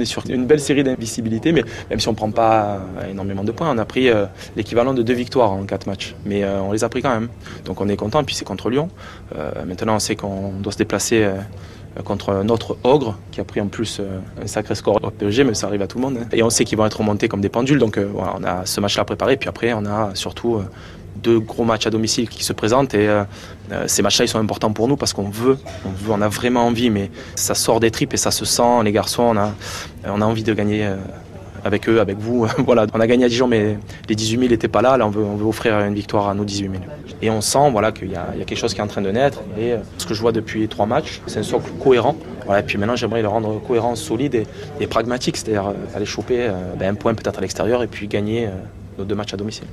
On est sur une belle série d'invisibilité, mais même si on ne prend pas énormément de points, on a pris l'équivalent de deux victoires en quatre matchs. Mais on les a pris quand même. Donc on est content, puis c'est contre Lyon. maintenant, on sait qu'on doit se déplacer contre notre ogre qui a pris en plus un sacré score au PSG, mais ça arrive à tout le monde. Hein. Et on sait qu'ils vont être remontés comme des pendules, donc on a ce match-là préparé. Puis après, on a surtout deux gros matchs à domicile qui se présentent et euh, euh, ces matchs-là ils sont importants pour nous parce qu'on veut, on veut, on a vraiment envie, mais ça sort des tripes et ça se sent. Les garçons, on a, on a envie de gagner. Euh, avec eux, avec vous. voilà, on a gagné à Dijon, mais les 18 000 n'étaient pas là. Là, on veut, on veut offrir une victoire à nos 18 000. Et on sent voilà, qu'il y, y, a quelque chose qui est en train de naître. Et ce que je vois depuis trois matchs, c'est un socle cohérent. Voilà, et puis maintenant, j'aimerais le rendre cohérent, solide et, pragmatique, c'est-à-dire aller choper ben, un point peut-être à l'extérieur et puis gagner nos deux matchs à domicile.